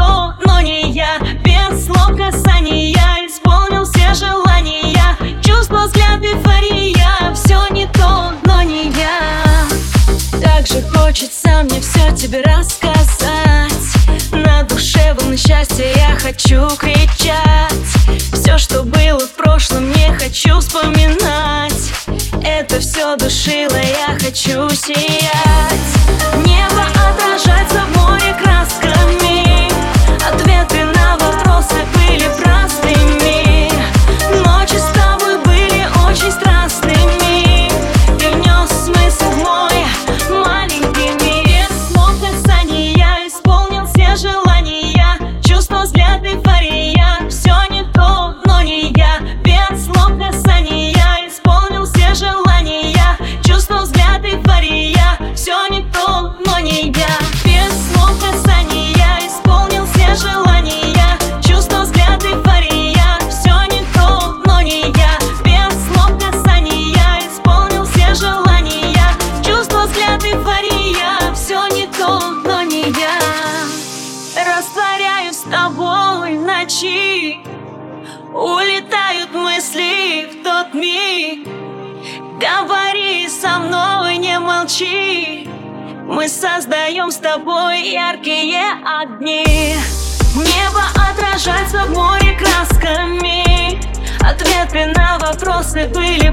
то, но не я. Без слов касания исполнил все желания. Чувство, взгляд, эйфория. Все не то, но не я. Так же хочется мне все тебе рассказать. На душе волны счастья я хочу кричать. Все, что было в прошлом, не хочу вспоминать. Это все душило, я хочу сиять. Небо отражается тобой ночи. Улетают мысли в тот миг. Говори со мной, не молчи. Мы создаем с тобой яркие огни. Небо отражается в море красками. Ответы на вопросы были